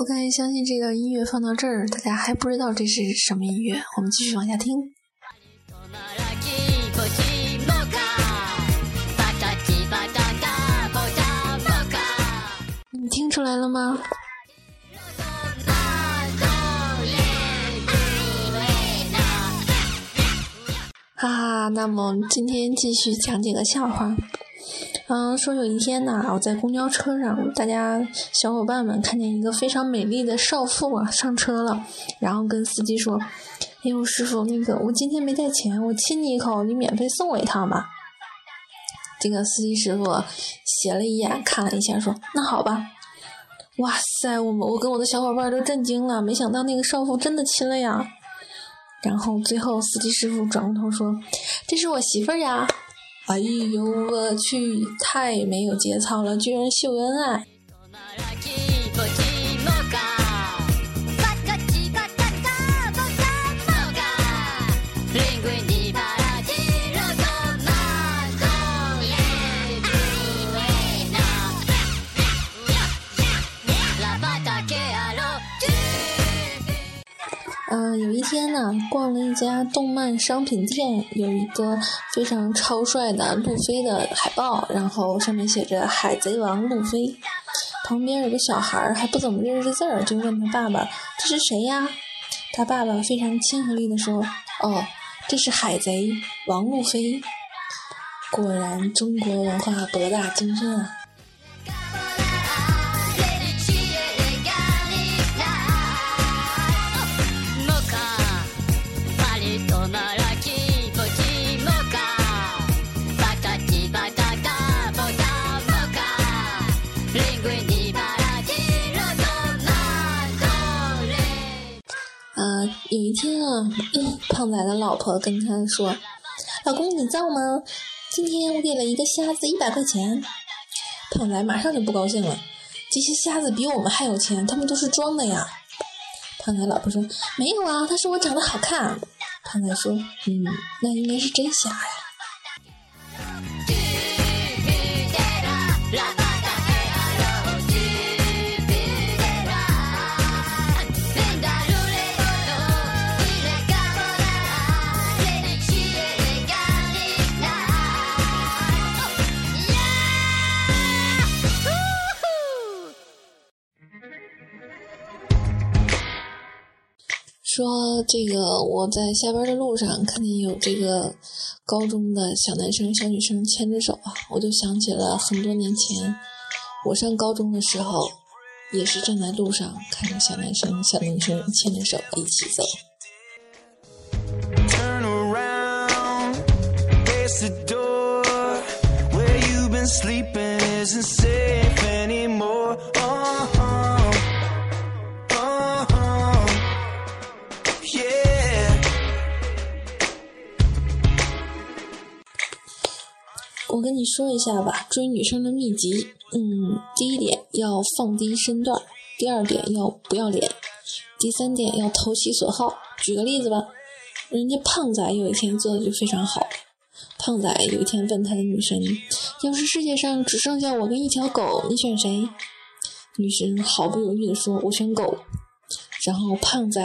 OK，相信这个音乐放到这儿，大家还不知道这是什么音乐。我们继续往下听。你听出来了吗？哈哈，那么今天继续讲几个笑话。嗯，说有一天呢，我在公交车上，大家小伙伴们看见一个非常美丽的少妇啊上车了，然后跟司机说：“哎呦，师傅，那个我今天没带钱，我亲你一口，你免费送我一趟吧。”这个司机师傅斜了一眼，看了一下，说：“那好吧。”哇塞，我们我跟我的小伙伴都震惊了，没想到那个少妇真的亲了呀。然后最后司机师傅转过头说：“这是我媳妇儿呀。”哎呦我去，太没有节操了，居然秀恩爱！有一天呢，逛了一家动漫商品店，有一个非常超帅的路飞的海报，然后上面写着“海贼王路飞”。旁边有个小孩还不怎么认识字儿，就问他爸爸：“这是谁呀？”他爸爸非常亲和力地说：“哦，这是海贼王路飞。”果然，中国文化博大精深啊！有一天啊，胖仔的老婆跟他说：“老公，你造吗？今天我给了一个瞎子一百块钱。”胖仔马上就不高兴了：“这些瞎子比我们还有钱，他们都是装的呀。”胖仔老婆说：“没有啊，他说我长得好看。”胖仔说：“嗯，那应该是真瞎呀。”说这个，我在下班的路上看见有这个高中的小男生、小女生牵着手啊，我就想起了很多年前我上高中的时候，也是站在路上看着小男生、小女生牵着手一起走。我跟你说一下吧，追女生的秘籍。嗯，第一点要放低身段，第二点要不要脸，第三点要投其所好。举个例子吧，人家胖仔有一天做的就非常好。胖仔有一天问他的女神：“要是世界上只剩下我跟一条狗，你选谁？”女神毫不犹豫地说：“我选狗。”然后胖仔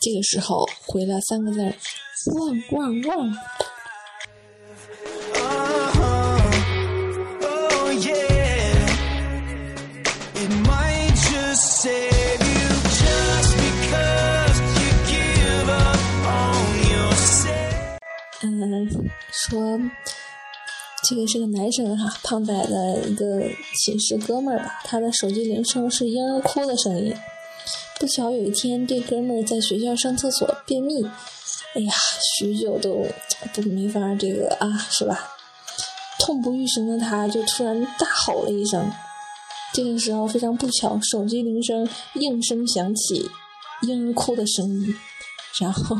这个时候回了三个字：“汪汪汪。”这个是个男生哈，胖仔的一个寝室哥们儿吧，他的手机铃声是婴儿哭的声音。不巧有一天，这哥们儿在学校上厕所便秘，哎呀，许久都都没法这个啊，是吧？痛不欲生的他，就突然大吼了一声。这个时候非常不巧，手机铃声应声响起，婴儿哭的声音，然后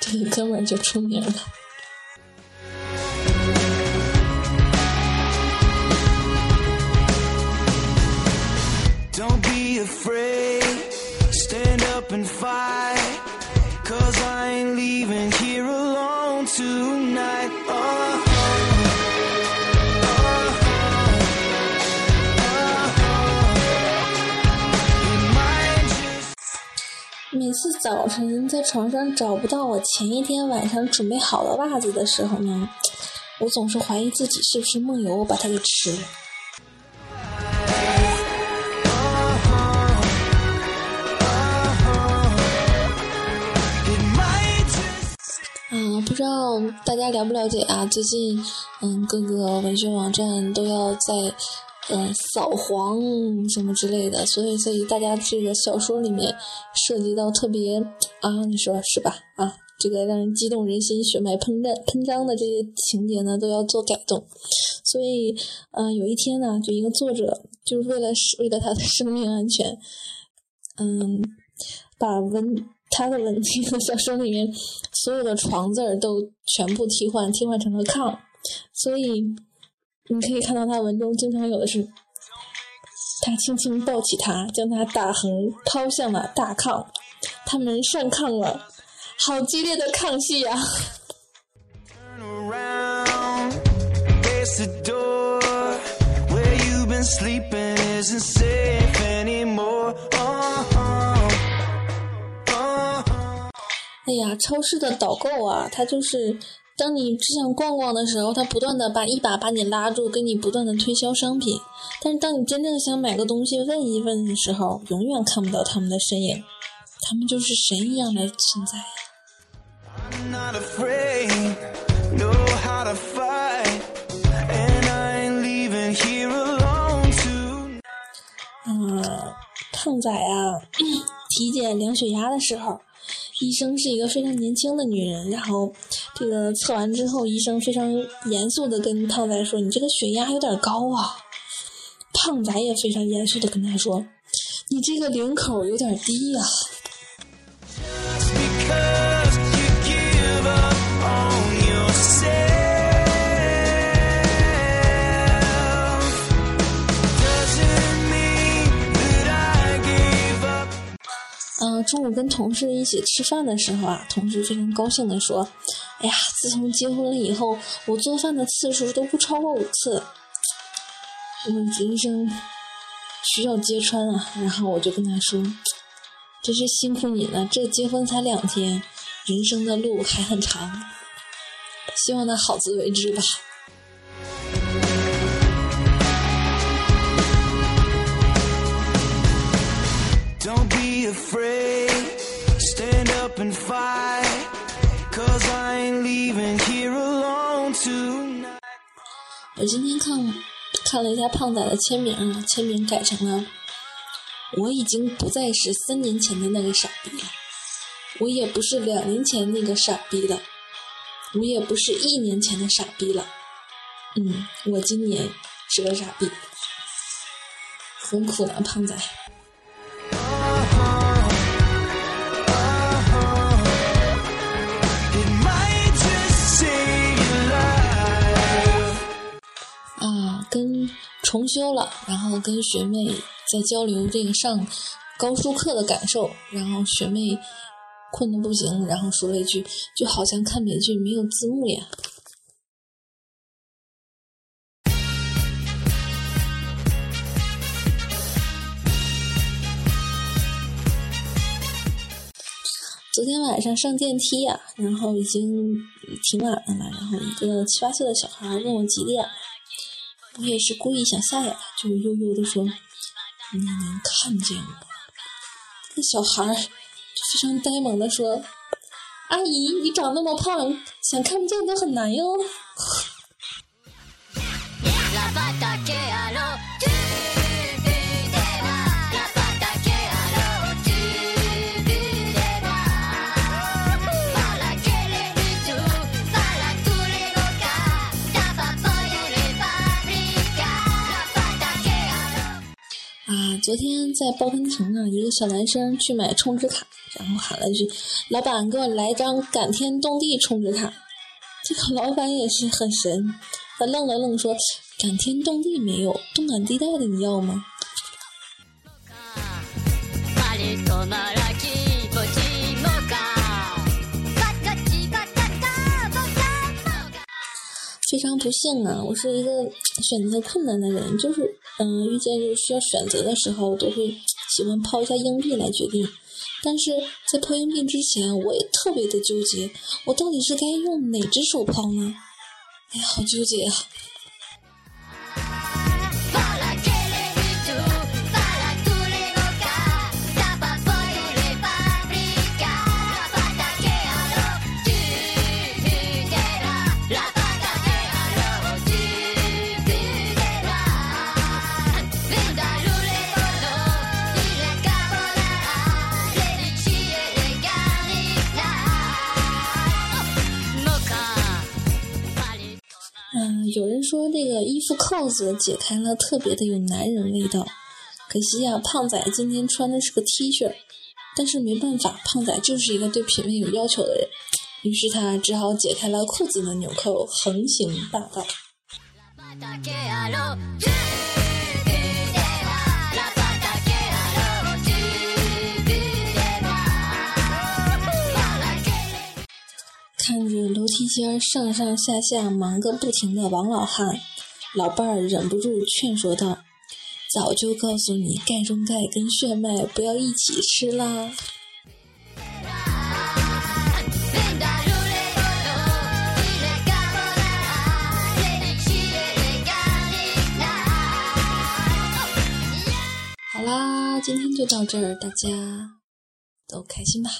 这个哥们儿就出名了。free Stand up and fight. Cause I ain't leaving here alone tonight. Oh. 每次早晨在床上找不到我前一天晚上准备好的袜子的时候呢，我总是怀疑自己是不是梦游把它给吃了。嗯，不知道大家了不了解啊？最近，嗯，各个文学网站都要在。嗯，扫黄什么之类的，所以所以大家这个小说里面涉及到特别啊，你说是吧？啊，这个让人激动人心、血脉喷张喷张的这些情节呢，都要做改动。所以，嗯，有一天呢，就一个作者就是为了为了他的生命安全，嗯，把文他的文那个小说里面所有的床字儿都全部替换，替换成了炕，所以。你可以看到他文中经常有的是，他轻轻抱起他，将他打横抛向了大炕，他们上炕了，好激烈的炕戏呀！超市的导购啊，他就是。当你只想逛逛的时候，他不断的把一把把你拉住，跟你不断的推销商品。但是当你真正想买个东西问一问的时候，永远看不到他们的身影，他们就是神一样的存在。嗯，胖仔啊，体检量血压的时候。医生是一个非常年轻的女人，然后这个测完之后，医生非常严肃的跟胖仔说：“你这个血压有点高啊。”胖仔也非常严肃的跟他说：“你这个领口有点低呀。”中午跟同事一起吃饭的时候啊，同事非常高兴地说：“哎呀，自从结婚了以后，我做饭的次数都不超过五次。”我人生需要揭穿啊！然后我就跟他说：“真是辛苦你了，这结婚才两天，人生的路还很长，希望他好自为之吧。” And up and fight. Cause i ain't leaving here alone tonight. 我今天看看了一下胖仔的签名签名改成了我已经不再是三年前的那个傻逼了。我也不是两年前那个傻逼了。我也不是一年前的傻逼了。嗯我今年是个傻逼。很苦呢胖仔。重修了，然后跟学妹在交流这个上高数课的感受，然后学妹困得不行，然后说了一句：“就好像看美剧没有字幕呀。”昨天晚上上电梯呀，然后已经挺晚了嘛，然后一个七八岁的小孩问我几点。我也是故意想吓吓他，就悠悠的说：“你能看见我？”那小孩就非常呆萌的说：“阿姨，你长那么胖，想看不见都很难哟。”昨天在报刊亭啊，一个小男生去买充值卡，然后喊了一句：“老板，给我来张感天动地充值卡。”这个老板也是很神，他愣了愣说：“感天动地没有，动感地带的你要吗？”非常不幸啊，我是一个选择困难的人，就是嗯，遇见就是需要选择的时候，我都会喜欢抛一下硬币来决定。但是在抛硬币之前，我也特别的纠结，我到底是该用哪只手抛呢？哎呀，好纠结呀！这个衣服扣子解开了特别的有男人味道，可惜呀，胖仔今天穿的是个 T 恤，但是没办法，胖仔就是一个对品味有要求的人，于是他只好解开了裤子的纽扣，横行霸道。看着楼梯间上上下下忙个不停的王老汉，老伴儿忍不住劝说道：“早就告诉你，钙中钙跟血脉不要一起吃啦。”好啦，今天就到这儿，大家都开心吧。